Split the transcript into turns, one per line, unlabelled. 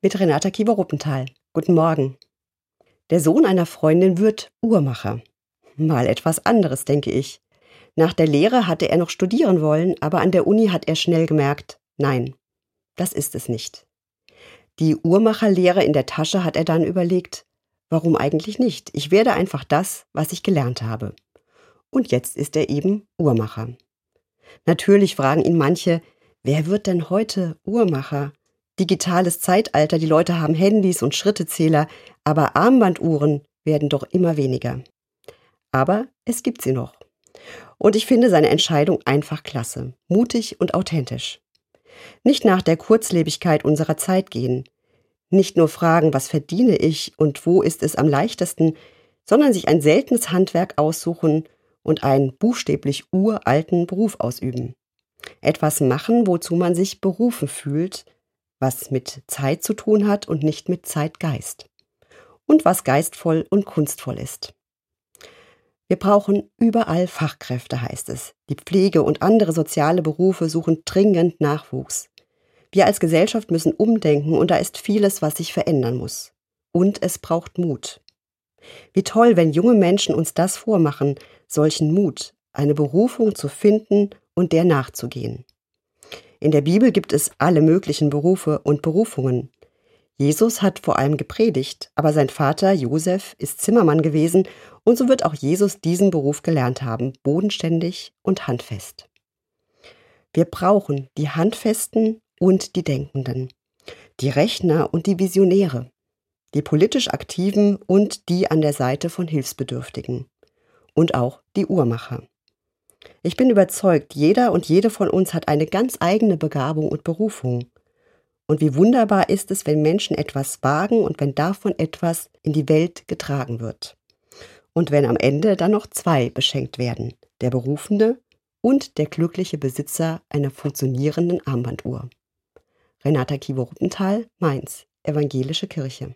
mit Renata Kieber-Ruppenthal. Guten Morgen. Der Sohn einer Freundin wird Uhrmacher. Mal etwas anderes, denke ich. Nach der Lehre hatte er noch studieren wollen, aber an der Uni hat er schnell gemerkt, nein, das ist es nicht. Die Uhrmacherlehre in der Tasche hat er dann überlegt, warum eigentlich nicht? Ich werde einfach das, was ich gelernt habe. Und jetzt ist er eben Uhrmacher. Natürlich fragen ihn manche, wer wird denn heute Uhrmacher? Digitales Zeitalter, die Leute haben Handys und Schrittezähler, aber Armbanduhren werden doch immer weniger. Aber es gibt sie noch. Und ich finde seine Entscheidung einfach klasse, mutig und authentisch. Nicht nach der Kurzlebigkeit unserer Zeit gehen, nicht nur fragen, was verdiene ich und wo ist es am leichtesten, sondern sich ein seltenes Handwerk aussuchen und einen buchstäblich uralten Beruf ausüben. Etwas machen, wozu man sich berufen fühlt, was mit Zeit zu tun hat und nicht mit Zeitgeist. Und was geistvoll und kunstvoll ist. Wir brauchen überall Fachkräfte, heißt es. Die Pflege und andere soziale Berufe suchen dringend Nachwuchs. Wir als Gesellschaft müssen umdenken und da ist vieles, was sich verändern muss. Und es braucht Mut. Wie toll, wenn junge Menschen uns das vormachen, solchen Mut, eine Berufung zu finden und der nachzugehen. In der Bibel gibt es alle möglichen Berufe und Berufungen. Jesus hat vor allem gepredigt, aber sein Vater Josef ist Zimmermann gewesen und so wird auch Jesus diesen Beruf gelernt haben, bodenständig und handfest. Wir brauchen die Handfesten und die Denkenden, die Rechner und die Visionäre, die politisch Aktiven und die an der Seite von Hilfsbedürftigen und auch die Uhrmacher. Ich bin überzeugt, jeder und jede von uns hat eine ganz eigene Begabung und Berufung. Und wie wunderbar ist es, wenn Menschen etwas wagen und wenn davon etwas in die Welt getragen wird. Und wenn am Ende dann noch zwei beschenkt werden, der Berufene und der glückliche Besitzer einer funktionierenden Armbanduhr. Renata Kiewer-Ruppenthal, Mainz, Evangelische Kirche.